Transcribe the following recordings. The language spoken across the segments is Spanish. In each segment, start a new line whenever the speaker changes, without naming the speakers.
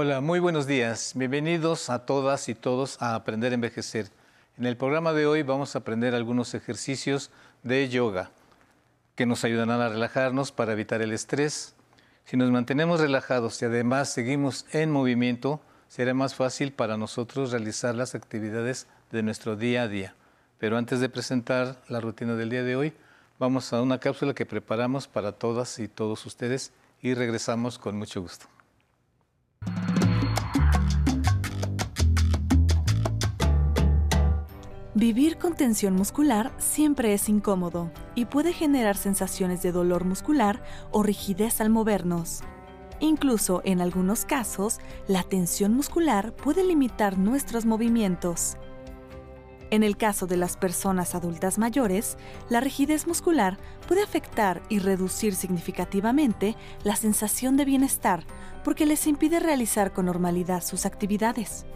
Hola, muy buenos días. Bienvenidos a todas y todos a Aprender a Envejecer. En el programa de hoy vamos a aprender algunos ejercicios de yoga que nos ayudarán a relajarnos para evitar el estrés. Si nos mantenemos relajados y además seguimos en movimiento, será más fácil para nosotros realizar las actividades de nuestro día a día. Pero antes de presentar la rutina del día de hoy, vamos a una cápsula que preparamos para todas y todos ustedes y regresamos con mucho gusto.
Vivir con tensión muscular siempre es incómodo y puede generar sensaciones de dolor muscular o rigidez al movernos. Incluso en algunos casos, la tensión muscular puede limitar nuestros movimientos. En el caso de las personas adultas mayores, la rigidez muscular puede afectar y reducir significativamente la sensación de bienestar porque les impide realizar con normalidad sus actividades.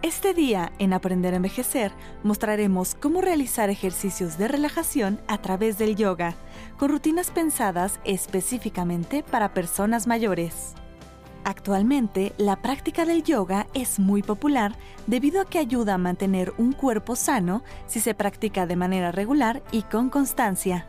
Este día, en Aprender a Envejecer, mostraremos cómo realizar ejercicios de relajación a través del yoga, con rutinas pensadas específicamente para personas mayores. Actualmente, la práctica del yoga es muy popular debido a que ayuda a mantener un cuerpo sano si se practica de manera regular y con constancia.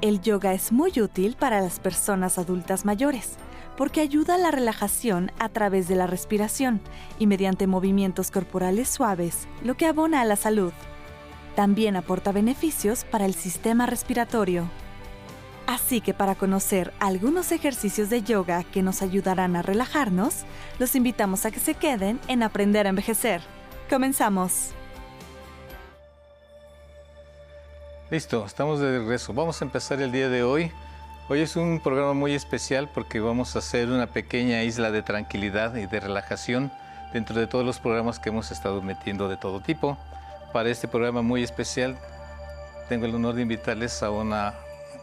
El yoga es muy útil para las personas adultas mayores porque ayuda a la relajación a través de la respiración y mediante movimientos corporales suaves, lo que abona a la salud. También aporta beneficios para el sistema respiratorio. Así que para conocer algunos ejercicios de yoga que nos ayudarán a relajarnos, los invitamos a que se queden en Aprender a Envejecer. Comenzamos.
Listo, estamos de regreso. Vamos a empezar el día de hoy Hoy es un programa muy especial porque vamos a hacer una pequeña isla de tranquilidad y de relajación dentro de todos los programas que hemos estado metiendo de todo tipo. Para este programa muy especial tengo el honor de invitarles a una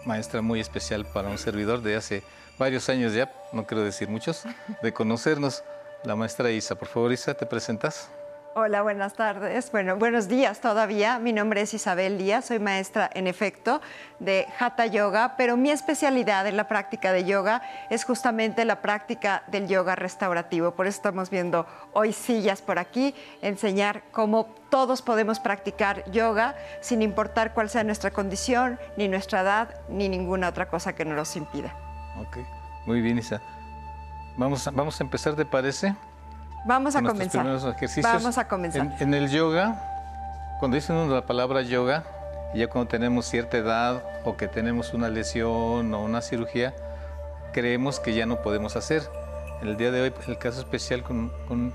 maestra muy especial para un servidor de hace varios años ya, no quiero decir muchos, de conocernos, la maestra Isa. Por favor, Isa, ¿te presentas?
Hola, buenas tardes. Bueno, buenos días todavía. Mi nombre es Isabel Díaz, soy maestra en efecto de Hatha Yoga, pero mi especialidad en la práctica de yoga es justamente la práctica del yoga restaurativo. Por eso estamos viendo hoy sillas por aquí, enseñar cómo todos podemos practicar yoga sin importar cuál sea nuestra condición, ni nuestra edad, ni ninguna otra cosa que nos los impida.
Ok, muy bien, Isa. Vamos vamos a empezar, ¿te parece?
Vamos a comenzar.
Vamos a comenzar. En, el yoga, cuando dicen la palabra yoga, ya cuando tenemos cierta edad o que tenemos una lesión o una cirugía, creemos que ya no podemos hacer. En el día de hoy, el caso especial con, con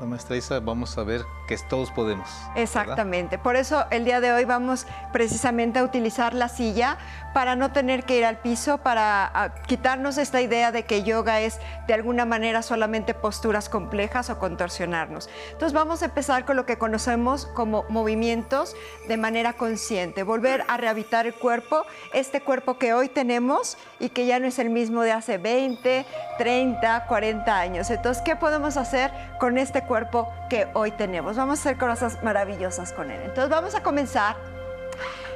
la maestra vamos a ver que todos podemos.
Exactamente. Por eso el día de hoy vamos precisamente a utilizar la silla para no tener que ir al piso, para quitarnos esta idea de que yoga es de alguna manera solamente posturas complejas o contorsionarnos. Entonces vamos a empezar con lo que conocemos como movimientos de manera consciente, volver a rehabilitar el cuerpo, este cuerpo que hoy tenemos y que ya no es el mismo de hace 20, 30, 40 años. Entonces, ¿qué podemos hacer con este cuerpo que hoy tenemos? vamos a hacer cosas maravillosas con él. Entonces vamos a comenzar.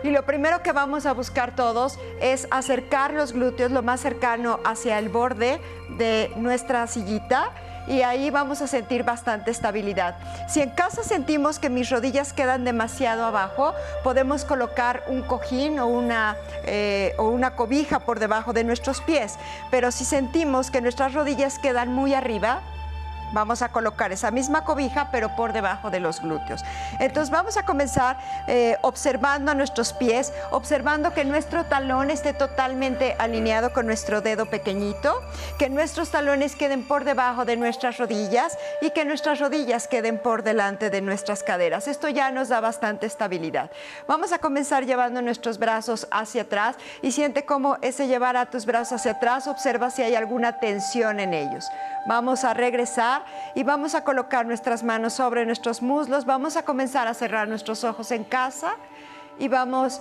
Y lo primero que vamos a buscar todos es acercar los glúteos lo más cercano hacia el borde de nuestra sillita y ahí vamos a sentir bastante estabilidad. Si en casa sentimos que mis rodillas quedan demasiado abajo, podemos colocar un cojín o una, eh, o una cobija por debajo de nuestros pies. Pero si sentimos que nuestras rodillas quedan muy arriba, Vamos a colocar esa misma cobija, pero por debajo de los glúteos. Entonces vamos a comenzar eh, observando a nuestros pies, observando que nuestro talón esté totalmente alineado con nuestro dedo pequeñito, que nuestros talones queden por debajo de nuestras rodillas y que nuestras rodillas queden por delante de nuestras caderas. Esto ya nos da bastante estabilidad. Vamos a comenzar llevando nuestros brazos hacia atrás y siente cómo ese llevar a tus brazos hacia atrás, observa si hay alguna tensión en ellos. Vamos a regresar y vamos a colocar nuestras manos sobre nuestros muslos. Vamos a comenzar a cerrar nuestros ojos en casa y vamos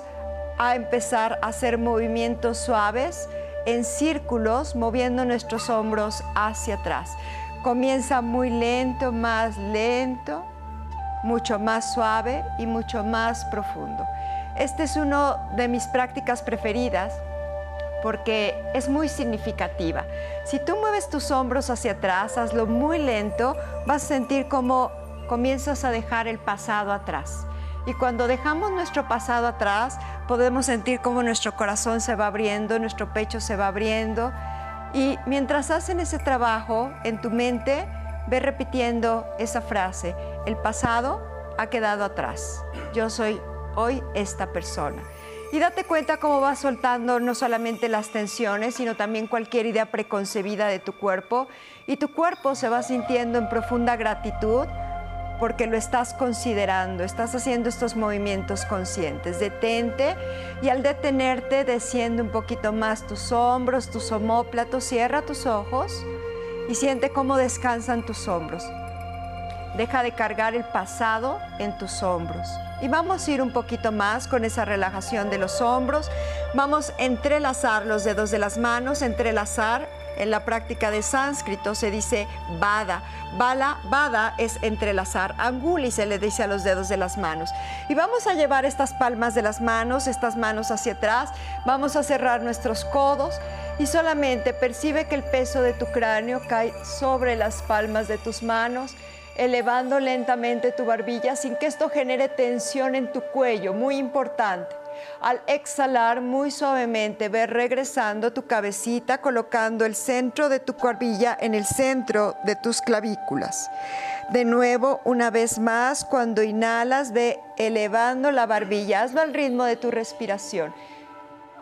a empezar a hacer movimientos suaves en círculos, moviendo nuestros hombros hacia atrás. Comienza muy lento, más lento, mucho más suave y mucho más profundo. Este es uno de mis prácticas preferidas porque es muy significativa. Si tú mueves tus hombros hacia atrás, hazlo muy lento, vas a sentir como comienzas a dejar el pasado atrás. Y cuando dejamos nuestro pasado atrás, podemos sentir cómo nuestro corazón se va abriendo, nuestro pecho se va abriendo. Y mientras hacen ese trabajo en tu mente, ve repitiendo esa frase, el pasado ha quedado atrás, yo soy hoy esta persona. Y date cuenta cómo vas soltando no solamente las tensiones, sino también cualquier idea preconcebida de tu cuerpo. Y tu cuerpo se va sintiendo en profunda gratitud porque lo estás considerando, estás haciendo estos movimientos conscientes. Detente y al detenerte desciende un poquito más tus hombros, tus homóplatos, cierra tus ojos y siente cómo descansan tus hombros. Deja de cargar el pasado en tus hombros. Y vamos a ir un poquito más con esa relajación de los hombros. Vamos a entrelazar los dedos de las manos, entrelazar en la práctica de sánscrito se dice bada. Bala, bada es entrelazar. Anguli se le dice a los dedos de las manos. Y vamos a llevar estas palmas de las manos, estas manos hacia atrás. Vamos a cerrar nuestros codos y solamente percibe que el peso de tu cráneo cae sobre las palmas de tus manos elevando lentamente tu barbilla sin que esto genere tensión en tu cuello, muy importante. Al exhalar muy suavemente, ve regresando tu cabecita, colocando el centro de tu barbilla en el centro de tus clavículas. De nuevo, una vez más, cuando inhalas, ve elevando la barbilla, hazlo al ritmo de tu respiración.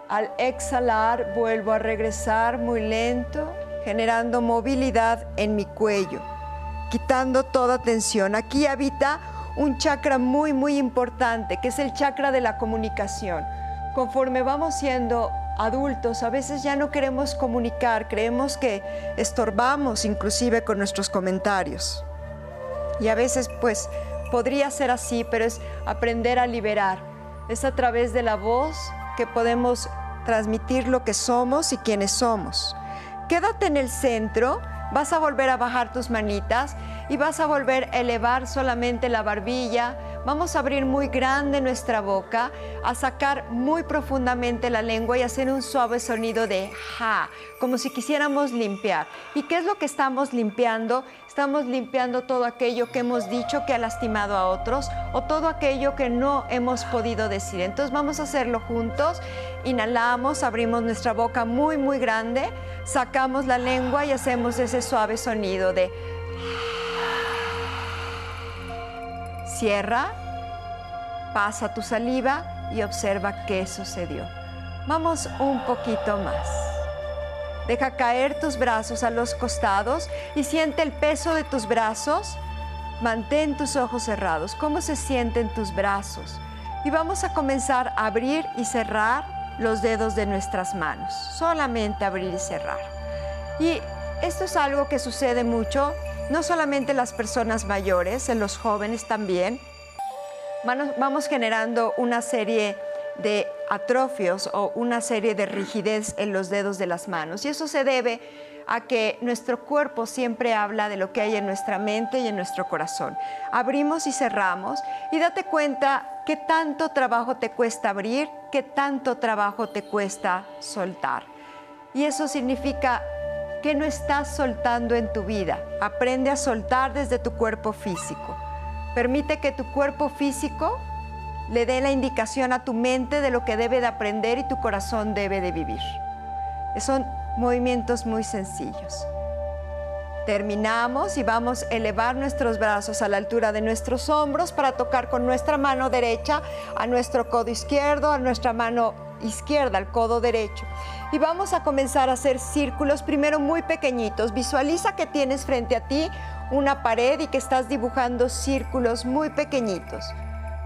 Al exhalar, vuelvo a regresar muy lento, generando movilidad en mi cuello, quitando toda tensión. Aquí habita un chakra muy, muy importante, que es el chakra de la comunicación. Conforme vamos siendo adultos, a veces ya no queremos comunicar, creemos que estorbamos inclusive con nuestros comentarios. Y a veces pues podría ser así, pero es aprender a liberar. Es a través de la voz que podemos transmitir lo que somos y quiénes somos. Quédate en el centro, vas a volver a bajar tus manitas y vas a volver a elevar solamente la barbilla. Vamos a abrir muy grande nuestra boca, a sacar muy profundamente la lengua y hacer un suave sonido de ja, como si quisiéramos limpiar. ¿Y qué es lo que estamos limpiando? Estamos limpiando todo aquello que hemos dicho que ha lastimado a otros o todo aquello que no hemos podido decir. Entonces vamos a hacerlo juntos. Inhalamos, abrimos nuestra boca muy, muy grande, sacamos la lengua y hacemos ese suave sonido de Cierra, pasa tu saliva y observa qué sucedió. Vamos un poquito más. Deja caer tus brazos a los costados y siente el peso de tus brazos. Mantén tus ojos cerrados. ¿Cómo se sienten tus brazos? Y vamos a comenzar a abrir y cerrar los dedos de nuestras manos. Solamente abrir y cerrar. Y esto es algo que sucede mucho no solamente las personas mayores, en los jóvenes también, vamos generando una serie de atrofios o una serie de rigidez en los dedos de las manos. Y eso se debe a que nuestro cuerpo siempre habla de lo que hay en nuestra mente y en nuestro corazón. Abrimos y cerramos y date cuenta qué tanto trabajo te cuesta abrir, qué tanto trabajo te cuesta soltar. Y eso significa ¿Qué no estás soltando en tu vida? Aprende a soltar desde tu cuerpo físico. Permite que tu cuerpo físico le dé la indicación a tu mente de lo que debe de aprender y tu corazón debe de vivir. Son movimientos muy sencillos. Terminamos y vamos a elevar nuestros brazos a la altura de nuestros hombros para tocar con nuestra mano derecha a nuestro codo izquierdo, a nuestra mano izquierda, al codo derecho y vamos a comenzar a hacer círculos primero muy pequeñitos. Visualiza que tienes frente a ti una pared y que estás dibujando círculos muy pequeñitos.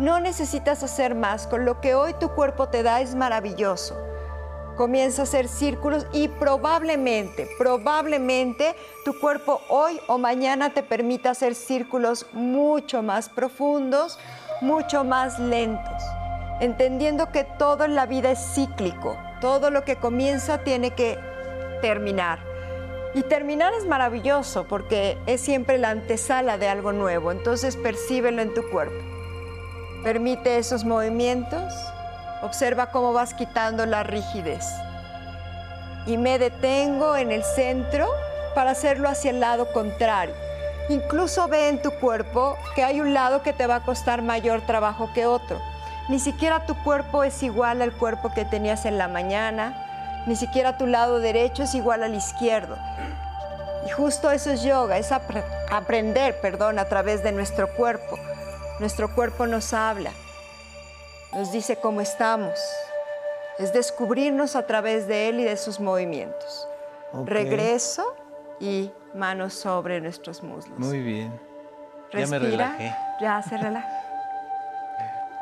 No necesitas hacer más, con lo que hoy tu cuerpo te da es maravilloso. Comienza a hacer círculos y probablemente, probablemente tu cuerpo hoy o mañana te permita hacer círculos mucho más profundos, mucho más lentos, entendiendo que todo en la vida es cíclico todo lo que comienza tiene que terminar. Y terminar es maravilloso porque es siempre la antesala de algo nuevo, entonces percíbelo en tu cuerpo. Permite esos movimientos, observa cómo vas quitando la rigidez. y me detengo en el centro para hacerlo hacia el lado contrario. Incluso ve en tu cuerpo que hay un lado que te va a costar mayor trabajo que otro. Ni siquiera tu cuerpo es igual al cuerpo que tenías en la mañana, ni siquiera tu lado derecho es igual al izquierdo. Y justo eso es yoga, es aprender, perdón, a través de nuestro cuerpo. Nuestro cuerpo nos habla, nos dice cómo estamos. Es descubrirnos a través de él y de sus movimientos. Regreso y manos sobre nuestros muslos.
Muy bien.
ya me relajé. Ya se relaja.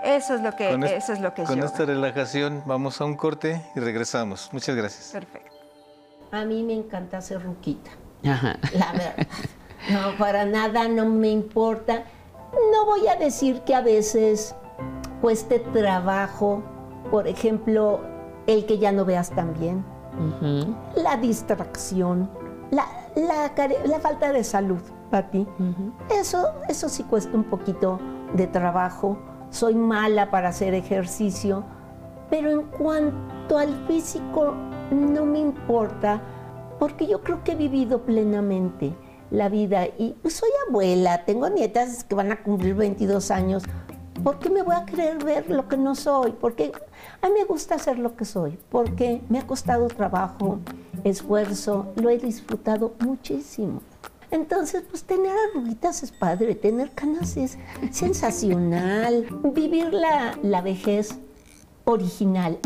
Eso es lo que, eso es, lo que
Con esta relajación vamos a un corte y regresamos. Muchas gracias.
Perfecto.
A mí me encanta hacer ruquita. Ajá. La verdad. No, para nada no me importa. No voy a decir que a veces cueste trabajo, por ejemplo, el que ya no veas tan bien, la distracción, la, la, falta de salud para ti. eso, eso sí cuesta un poquito de trabajo. Soy mala para hacer ejercicio, pero en cuanto al físico no me importa, porque yo creo que he vivido plenamente la vida y pues, soy abuela, tengo nietas que van a cumplir 22 años. ¿Por qué me voy a querer ver lo que no soy? Porque a mí me gusta ser lo que soy, porque me ha costado trabajo, esfuerzo, lo he disfrutado muchísimo. Entonces, pues tener arruguitas es padre, tener canas es sensacional, vivir la, la vejez original.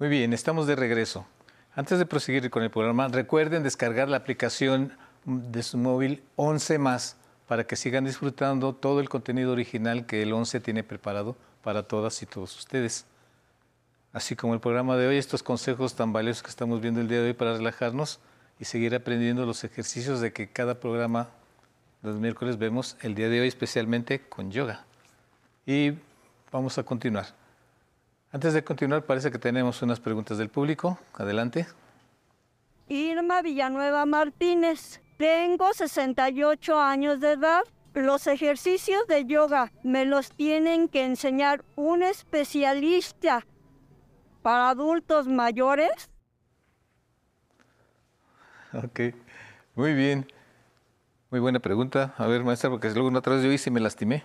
Muy bien, estamos de regreso. Antes de proseguir con el programa, recuerden descargar la aplicación de su móvil 11 más para que sigan disfrutando todo el contenido original que el 11 tiene preparado para todas y todos ustedes. Así como el programa de hoy, estos consejos tan valiosos que estamos viendo el día de hoy para relajarnos y seguir aprendiendo los ejercicios de que cada programa los miércoles vemos el día de hoy especialmente con yoga. Y vamos a continuar. Antes de continuar, parece que tenemos unas preguntas del público. Adelante.
Irma Villanueva Martínez. Tengo 68 años de edad. Los ejercicios de yoga me los tienen que enseñar un especialista para adultos mayores.
Ok, muy bien. Muy buena pregunta. A ver, maestra, porque luego una otra vez yo hice y me lastimé.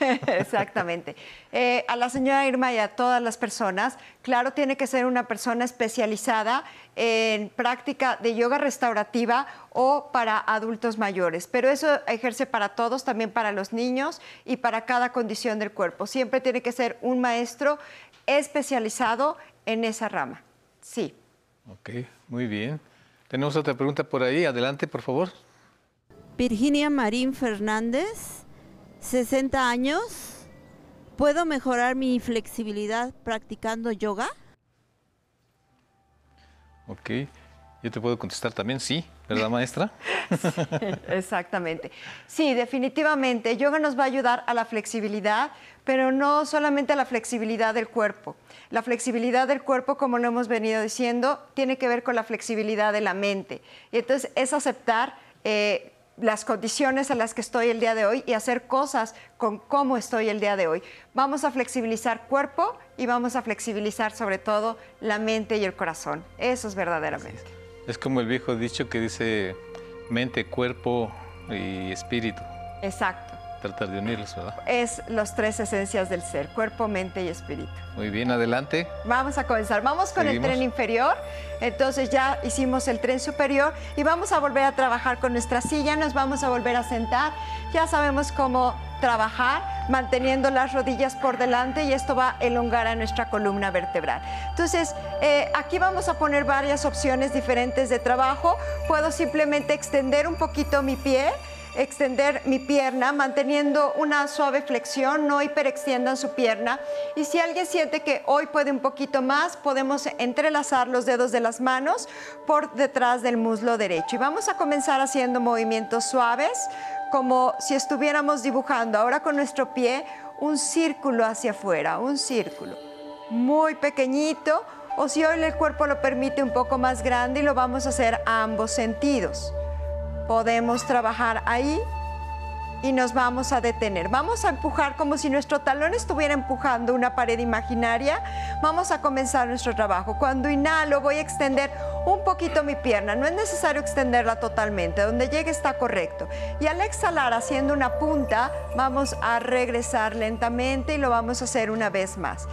Exactamente. Eh, a la señora Irma y a todas las personas, claro, tiene que ser una persona especializada en práctica de yoga restaurativa o para adultos mayores, pero eso ejerce para todos, también para los niños y para cada condición del cuerpo. Siempre tiene que ser un maestro especializado en esa rama. Sí.
Ok, muy bien. Tenemos otra pregunta por ahí. Adelante, por favor.
Virginia Marín Fernández, 60 años. ¿Puedo mejorar mi flexibilidad practicando yoga?
Ok, yo te puedo contestar también, sí, ¿verdad maestra?
exactamente. Sí, definitivamente, yoga nos va a ayudar a la flexibilidad, pero no solamente a la flexibilidad del cuerpo. La flexibilidad del cuerpo, como lo hemos venido diciendo, tiene que ver con la flexibilidad de la mente. Y entonces es aceptar eh, las condiciones en las que estoy el día de hoy y hacer cosas con cómo estoy el día de hoy. Vamos a flexibilizar cuerpo y vamos a flexibilizar sobre todo la mente y el corazón. Eso es verdaderamente.
Es como el viejo dicho que dice mente, cuerpo y espíritu.
Exacto
tratar de unirlos, ¿verdad?
Es los tres esencias del ser, cuerpo, mente y espíritu.
Muy bien, adelante.
Vamos a comenzar. Vamos con el tren inferior. Entonces ya hicimos el tren superior y vamos a volver a trabajar con nuestra silla. Nos vamos a volver a sentar. Ya sabemos cómo trabajar manteniendo las rodillas por delante y esto va a elongar a nuestra columna vertebral. Entonces, eh, aquí vamos a poner varias opciones diferentes de trabajo. Puedo simplemente extender un poquito mi pie extender mi pierna manteniendo una suave flexión, no hiperextiendan su pierna. Y si alguien siente que hoy puede un poquito más, podemos entrelazar los dedos de las manos por detrás del muslo derecho. Y vamos a comenzar haciendo movimientos suaves, como si estuviéramos dibujando ahora con nuestro pie un círculo hacia afuera, un círculo muy pequeñito, o si hoy el cuerpo lo permite un poco más grande y lo vamos a hacer a ambos sentidos Podemos trabajar ahí y nos vamos a detener. Vamos a empujar como si nuestro talón estuviera empujando una pared imaginaria. Vamos a comenzar nuestro trabajo. Cuando inhalo voy a extender un poquito mi pierna. No es necesario extenderla totalmente. Donde llegue está correcto. Y al exhalar haciendo una punta, vamos a regresar lentamente y lo vamos a hacer una vez más.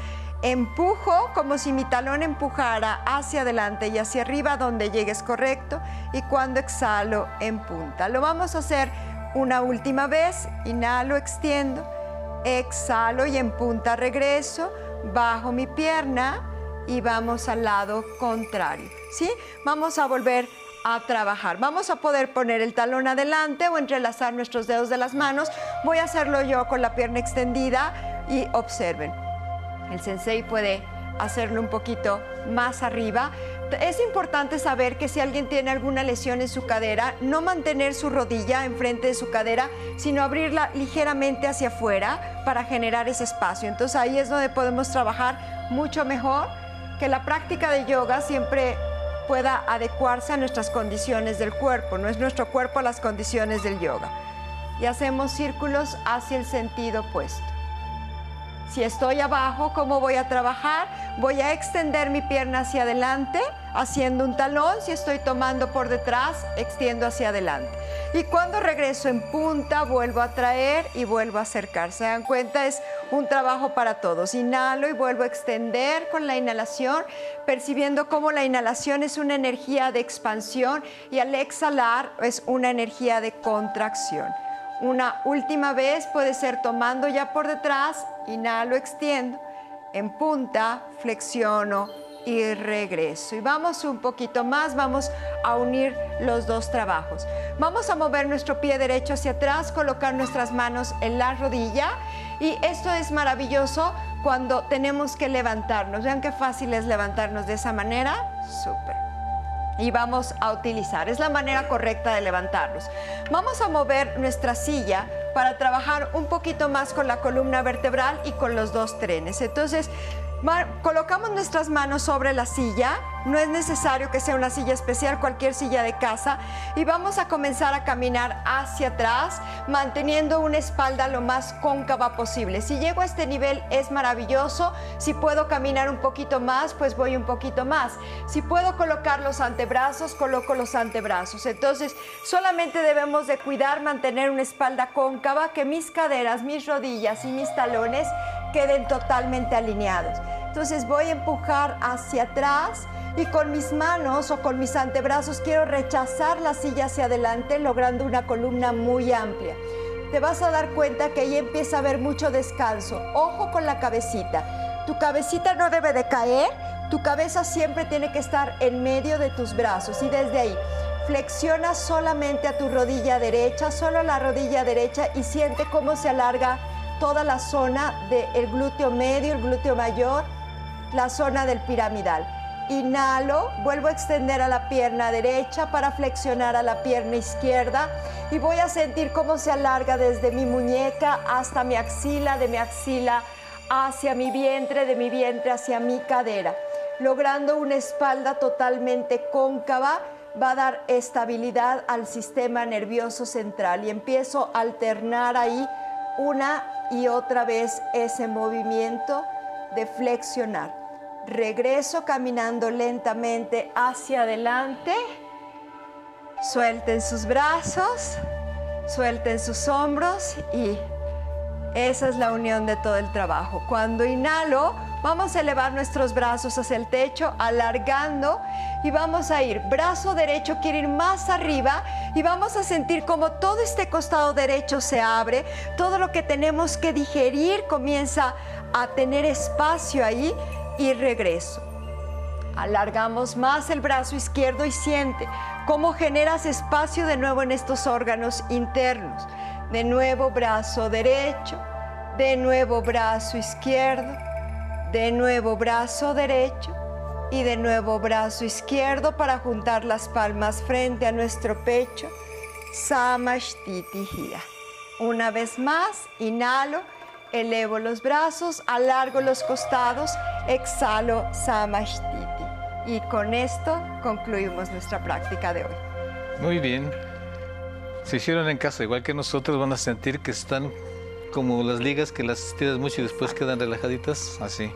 Empujo como si mi talón empujara hacia adelante y hacia arriba donde llegues correcto. Y cuando exhalo, en punta. Lo vamos a hacer una última vez, inhalo, extiendo, exhalo y en punta regreso, bajo mi pierna y vamos al lado contrario. ¿Sí? Vamos a volver a trabajar. Vamos a poder poner el talón adelante o entrelazar nuestros dedos de las manos. Voy a hacerlo yo con la pierna extendida y observen. El sensei puede hacerlo un poquito más arriba es importante saber que si alguien tiene alguna lesión en su cadera, no mantener su rodilla enfrente de su cadera, sino abrirla ligeramente hacia afuera para generar ese espacio. Entonces ahí es donde podemos trabajar mucho mejor, que la práctica de yoga siempre pueda adecuarse a nuestras condiciones del cuerpo, no es nuestro cuerpo las condiciones del yoga. Y hacemos círculos hacia el sentido opuesto. Si estoy abajo, ¿cómo voy a trabajar? Voy a extender mi pierna hacia adelante, haciendo un talón. Si estoy tomando por detrás, extiendo hacia adelante. Y cuando regreso en punta, vuelvo a traer y vuelvo a acercar. Se dan cuenta, es un trabajo para todos. Inhalo y vuelvo a extender con la inhalación, percibiendo cómo la inhalación es una energía de expansión y al exhalar es una energía de contracción. Una última vez puede ser tomando ya por detrás, inhalo, extiendo, en punta, flexiono y regreso. Y vamos un poquito más, vamos a unir los dos trabajos. Vamos a mover nuestro pie derecho hacia atrás, colocar nuestras manos en la rodilla y esto es maravilloso cuando tenemos que levantarnos. Vean qué fácil es levantarnos de esa manera. Súper y vamos a utilizar. Es la manera correcta de levantarnos. Vamos a mover nuestra silla para trabajar un poquito más con la columna vertebral y con los dos trenes. Entonces, colocamos nuestras manos sobre la silla, no es necesario que sea una silla especial, cualquier silla de casa, y vamos a comenzar a caminar hacia atrás, manteniendo una espalda lo más cóncava posible. Si llego a este nivel es maravilloso, si puedo caminar un poquito más, pues voy un poquito más. Si puedo colocar los antebrazos, coloco los antebrazos. Entonces, solamente debemos de cuidar, mantener una espalda cóncava, que mis caderas, mis rodillas y mis talones queden totalmente alineados. Entonces voy a empujar hacia atrás y con mis manos o con mis antebrazos quiero rechazar la silla hacia adelante logrando una columna muy amplia. Te vas a dar cuenta que ahí empieza a haber mucho descanso. Ojo con la cabecita. Tu cabecita no debe de caer, tu cabeza siempre tiene que estar en medio de tus brazos y desde ahí flexiona solamente a tu rodilla derecha, solo la rodilla derecha y siente cómo se alarga toda la zona del glúteo medio, el glúteo mayor, la zona del piramidal. Inhalo, vuelvo a extender a la pierna derecha para flexionar a la pierna izquierda y voy a sentir cómo se alarga desde mi muñeca hasta mi axila, de mi axila hacia mi vientre, de mi vientre hacia mi cadera, logrando una espalda totalmente cóncava va a dar estabilidad al sistema nervioso central y empiezo a alternar ahí una y otra vez ese movimiento de flexionar. Regreso caminando lentamente hacia adelante. Suelten sus brazos, suelten sus hombros y esa es la unión de todo el trabajo. Cuando inhalo, vamos a elevar nuestros brazos hacia el techo, alargando y vamos a ir. Brazo derecho quiere ir más arriba y vamos a sentir como todo este costado derecho se abre. Todo lo que tenemos que digerir comienza a tener espacio ahí y regreso. Alargamos más el brazo izquierdo y siente cómo generas espacio de nuevo en estos órganos internos. De nuevo brazo derecho, de nuevo brazo izquierdo, de nuevo brazo derecho y de nuevo brazo izquierdo para juntar las palmas frente a nuestro pecho. Samashtiti Una vez más, inhalo, elevo los brazos, alargo los costados, exhalo Samashtiti. Y con esto concluimos nuestra práctica de hoy.
Muy bien. se hicieron en casa, igual que nosotros, van a sentir que están como las ligas que las estiras mucho y después quedan relajaditas, así.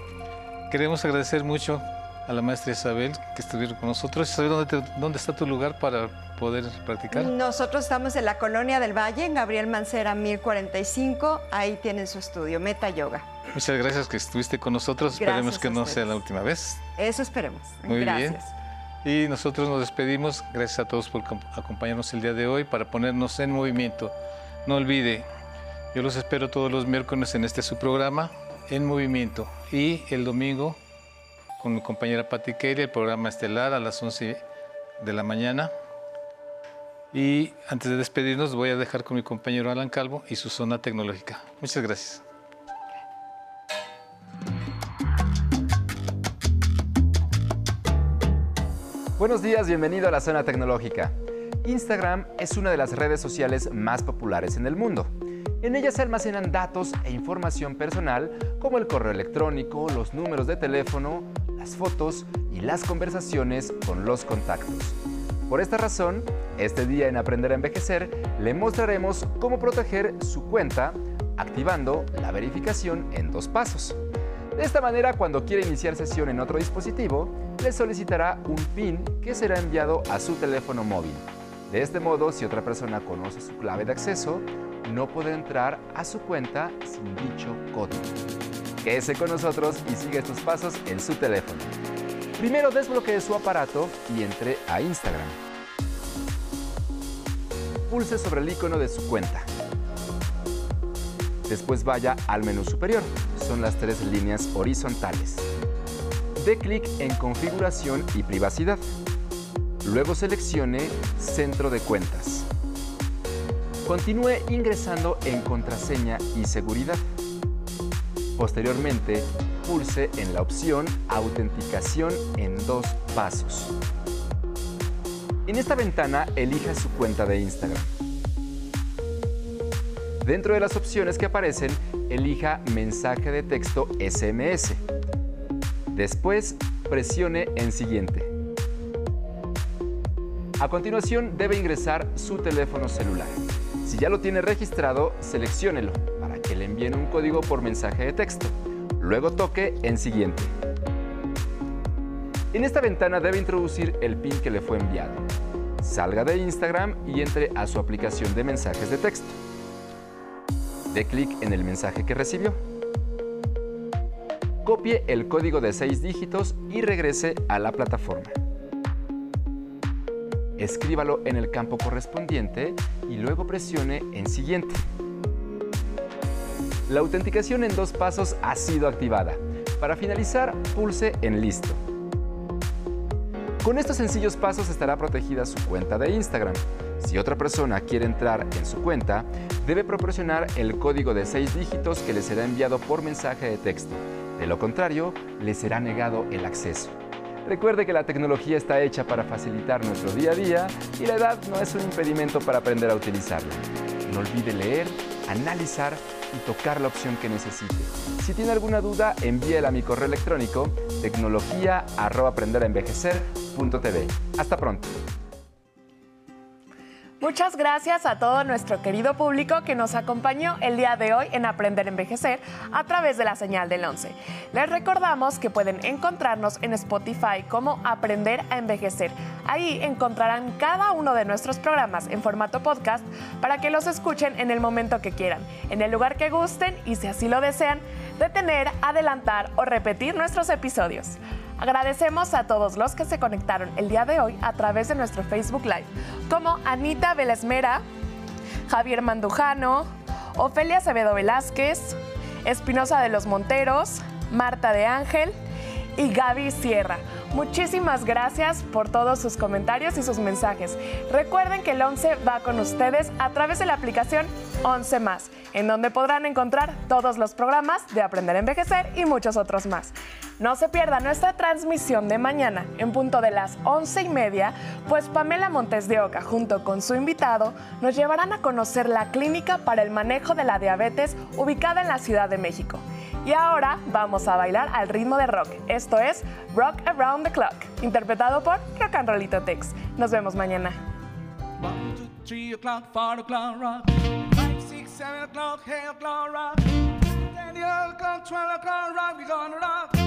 Queremos agradecer mucho a la maestra Isabel que estuvieron con nosotros. ¿Sabes dónde, dónde está tu lugar para poder practicar?
Nosotros estamos en la Colonia del Valle, en Gabriel Mancera 1045. Ahí tienen su estudio, Meta Yoga.
Muchas gracias que estuviste con nosotros. esperemos que no sea la última vez.
Eso esperemos.
Muy
gracias.
bien. Y nosotros nos despedimos. Gracias a todos por acompañarnos el día de hoy para ponernos en movimiento. No olvide, yo los espero todos los miércoles en este su programa, En Movimiento. Y el domingo con mi compañera Patti Kelly, el programa estelar a las 11 de la mañana. Y antes de despedirnos, voy a dejar con mi compañero Alan Calvo y su zona tecnológica. Muchas gracias.
Buenos días, bienvenido a la zona tecnológica. Instagram es una de las redes sociales más populares en el mundo. En ella se almacenan datos e información personal como el correo electrónico, los números de teléfono, las fotos y las conversaciones con los contactos. Por esta razón, este día en Aprender a Envejecer le mostraremos cómo proteger su cuenta activando la verificación en dos pasos. De esta manera, cuando quiera iniciar sesión en otro dispositivo, le solicitará un PIN que será enviado a su teléfono móvil. De este modo, si otra persona conoce su clave de acceso, no podrá entrar a su cuenta sin dicho código. Quédese con nosotros y siga estos pasos en su teléfono. Primero desbloquee su aparato y entre a Instagram. Pulse sobre el icono de su cuenta. Después vaya al menú superior. Son las tres líneas horizontales. Dé clic en Configuración y Privacidad. Luego seleccione Centro de Cuentas. Continúe ingresando en Contraseña y Seguridad. Posteriormente, pulse en la opción Autenticación en dos pasos. En esta ventana, elija su cuenta de Instagram. Dentro de las opciones que aparecen, elija Mensaje de texto SMS. Después, presione en Siguiente. A continuación, debe ingresar su teléfono celular. Si ya lo tiene registrado, selecciónelo que le envíen un código por mensaje de texto. Luego toque en Siguiente. En esta ventana debe introducir el PIN que le fue enviado. Salga de Instagram y entre a su aplicación de mensajes de texto. Dé clic en el mensaje que recibió. Copie el código de 6 dígitos y regrese a la plataforma. Escríbalo en el campo correspondiente y luego presione en Siguiente. La autenticación en dos pasos ha sido activada. Para finalizar, pulse en Listo. Con estos sencillos pasos estará protegida su cuenta de Instagram. Si otra persona quiere entrar en su cuenta, debe proporcionar el código de seis dígitos que le será enviado por mensaje de texto. De lo contrario, le será negado el acceso. Recuerde que la tecnología está hecha para facilitar nuestro día a día y la edad no es un impedimento para aprender a utilizarla. No olvide leer, analizar y tocar la opción que necesite. Si tiene alguna duda, envíela a mi correo electrónico tecnología@aprenderenvejecer.tv. Hasta pronto.
Muchas gracias a todo nuestro querido público que nos acompañó el día de hoy en Aprender a Envejecer a través de la señal del 11. Les recordamos que pueden encontrarnos en Spotify como Aprender a Envejecer. Ahí encontrarán cada uno de nuestros programas en formato podcast para que los escuchen en el momento que quieran, en el lugar que gusten y si así lo desean, detener, adelantar o repetir nuestros episodios. Agradecemos a todos los que se conectaron el día de hoy a través de nuestro Facebook Live, como Anita Velesmera, Javier Mandujano, Ofelia Acevedo Velázquez, Espinosa de los Monteros, Marta de Ángel y Gaby Sierra. Muchísimas gracias por todos sus comentarios y sus mensajes. Recuerden que el 11 va con ustedes a través de la aplicación 11 más, en donde podrán encontrar todos los programas de Aprender a Envejecer y muchos otros más. No se pierda nuestra transmisión de mañana en punto de las 11 y media, pues Pamela Montes de Oca junto con su invitado nos llevarán a conocer la clínica para el manejo de la diabetes ubicada en la Ciudad de México. Y ahora vamos a bailar al ritmo de rock. Esto es Rock Around the Clock, interpretado por Rock and Rollito Tex. Nos vemos mañana.
Seven o'clock, eight o'clock, rock. Ten o'clock, twelve o'clock, rock. We gonna rock.